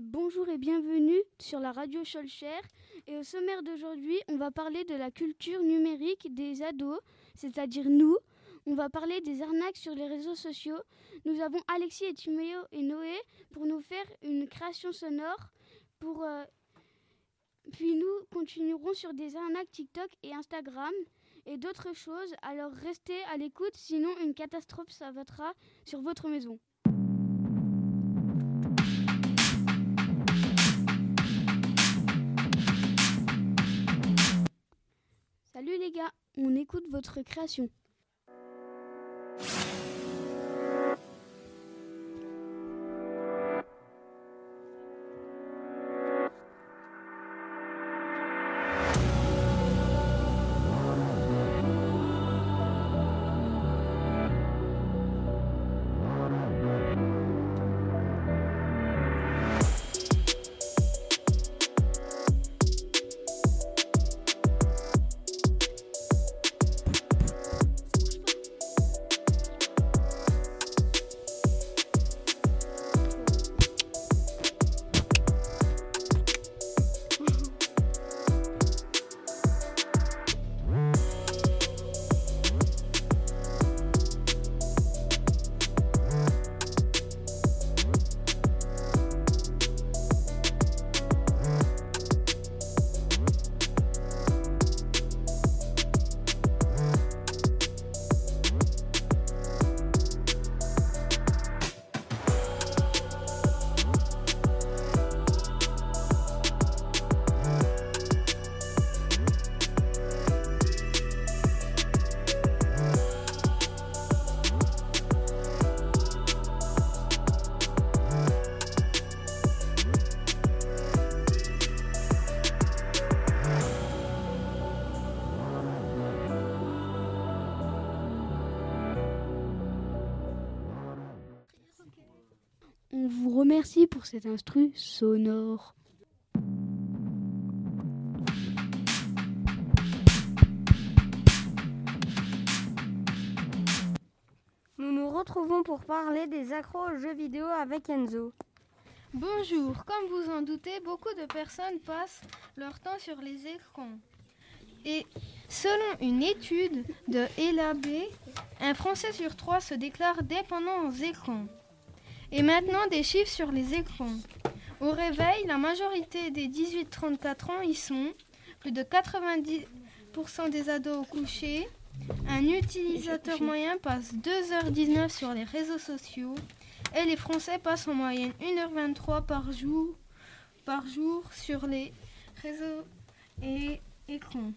bonjour et bienvenue sur la radio Scholcher. Et au sommaire d'aujourd'hui, on va parler de la culture numérique des ados, c'est-à-dire nous. On va parler des arnaques sur les réseaux sociaux. Nous avons Alexis et Timéo et Noé pour nous faire une création sonore. Euh, Puis nous continuerons sur des arnaques TikTok et Instagram et d'autres choses. Alors restez à l'écoute, sinon une catastrophe s'abattra sur votre maison. Salut les gars, on écoute votre création. Remercie pour cet instru sonore. Nous nous retrouvons pour parler des accros aux jeux vidéo avec Enzo. Bonjour, comme vous en doutez, beaucoup de personnes passent leur temps sur les écrans. Et selon une étude de ELAB, un Français sur trois se déclare dépendant aux écrans. Et maintenant, des chiffres sur les écrans. Au réveil, la majorité des 18-34 ans y sont. Plus de 90% des ados au coucher. Un utilisateur moyen passe 2h19 sur les réseaux sociaux. Et les Français passent en moyenne 1h23 par jour, par jour sur les réseaux et écrans.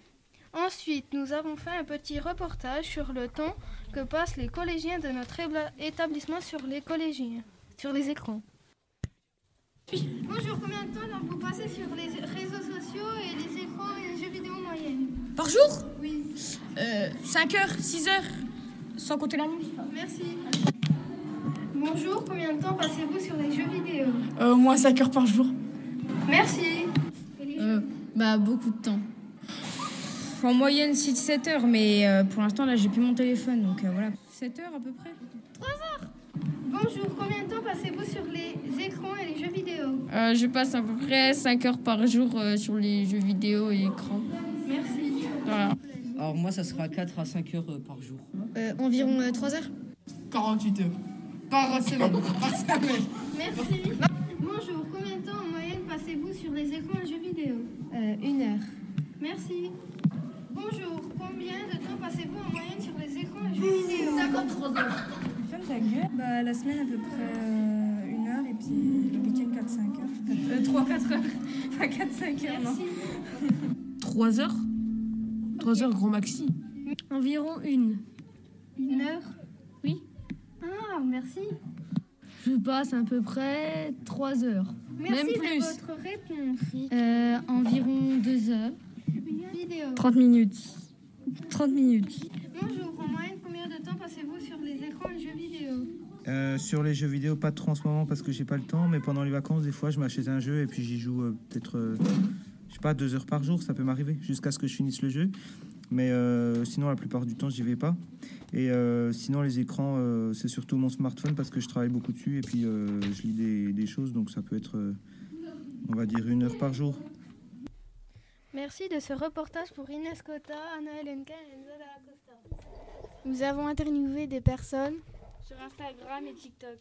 Ensuite, nous avons fait un petit reportage sur le temps que passent les collégiens de notre établissement sur les collégiens sur les écrans. Bonjour, combien de temps vous passez sur les réseaux sociaux et les écrans et les jeux vidéo moyenne Par jour Oui. euh, 5 heures, 6 heures, sans compter la nuit. Merci. Bonjour, combien de temps passez-vous sur les jeux vidéo euh, Au moins 5 heures par jour. Merci. Euh, bah, beaucoup de temps. En moyenne 6-7 heures, mais euh, pour l'instant, là, j'ai plus mon téléphone, donc euh, voilà. 7 heures à peu près. Bonjour, combien de temps passez-vous sur les écrans et les jeux vidéo? Euh, je passe à peu près 5 heures par jour euh, sur les jeux vidéo et écran. Merci. Voilà. Alors moi, ça sera 4 à 5 heures euh, par jour. environ 3 heures 48 heures. Par semaine. Par semaine. Merci. Bonjour, combien de temps en moyenne passez-vous sur les écrans et jeux vidéo? Une heure. Merci. Bonjour, combien de temps passez-vous en moyenne sur les écrans et jeux vidéo 53 heures. Ferme ta gueule. Bah, la semaine à peu près euh, une heure et puis le week-end 4-5 heures. 3-4 heures. Pas 4-5 heures, non. Merci. 3 heures 3 heures grand maxi. Environ une. Une heure Oui. Ah, merci. Je passe à peu près 3 heures. Merci Même de plus. votre réponse. Euh, environ 2 heures. Vidéo. 30 minutes. 30 minutes. Bonjour, en moyenne, combien de temps passez-vous sur les écrans et jeux vidéo Euh, sur les jeux vidéo, pas trop en ce moment parce que j'ai pas le temps, mais pendant les vacances, des fois, je m'achète un jeu et puis j'y joue euh, peut-être, euh, je sais pas, deux heures par jour, ça peut m'arriver, jusqu'à ce que je finisse le jeu. Mais euh, sinon, la plupart du temps, j'y vais pas. Et euh, sinon, les écrans, euh, c'est surtout mon smartphone parce que je travaille beaucoup dessus et puis euh, je lis des, des choses, donc ça peut être euh, on va dire une heure par jour. Merci de ce reportage pour Inès Cota, Anna Enka et Enzo Dalla Costa. Nous avons interviewé des personnes sur Instagram et TikTok.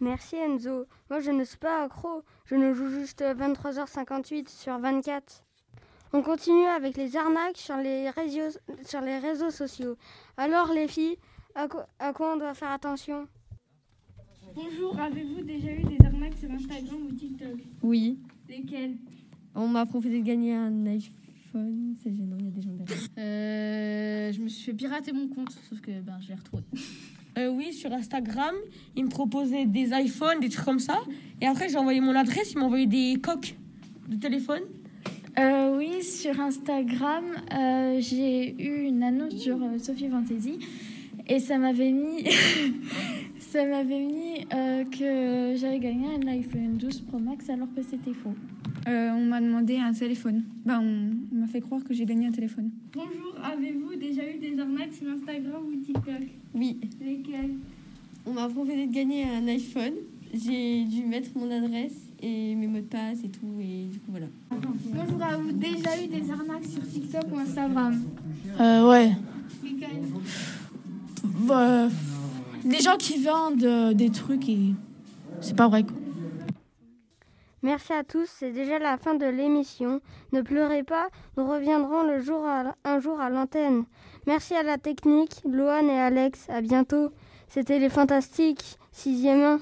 Merci Enzo. Moi je ne suis pas accro, je ne joue juste 23h58 sur 24. On continue avec les arnaques sur les réseaux, sur les réseaux sociaux. Alors les filles, à, quoi- à quoi on doit faire attention Bonjour, avez-vous déjà eu des arnaques sur Instagram ou TikTok Oui. Lesquelles On m'a proposé de gagner un iPhone. C'est gênant, il y a des gens derrière. Euh, je me suis fait pirater mon compte, sauf que ben, je l'ai retrouvé. Euh, oui, sur Instagram, ils me proposaient des iPhones, des trucs comme ça. Et après, j'ai envoyé mon adresse, ils m'ont envoyé des coques de téléphone. Euh, Oui, sur Instagram, euh, j'ai eu une annonce sur euh, Sophie Fantasy et ça m'avait mis, ça m'avait mis euh, que j'avais gagné un iPhone 12 Pro Max alors que c'était faux. Euh, on m'a demandé un téléphone. On, on m'a fait croire que j'ai gagné un téléphone. Bonjour, avez-vous déjà eu des arnaques sur Instagram ou TikTok? Oui. Lesquelles? On m'a proposé de gagner un iPhone. J'ai dû mettre mon adresse et mes mots de passe et tout. Et du coup, voilà. Bonjour, avez-vous déjà eu des arnaques sur TikTok ou Instagram? Euh, ouais. Lesquelles? Bah, des gens qui vendent euh, des trucs et c'est pas vrai. Quoi. Merci à tous, c'est déjà la fin de l'émission. Ne pleurez pas, nous reviendrons le jour à- un jour à l'antenne. Merci à la technique, Loane et Alex, à bientôt. C'était les fantastiques, sixième 1.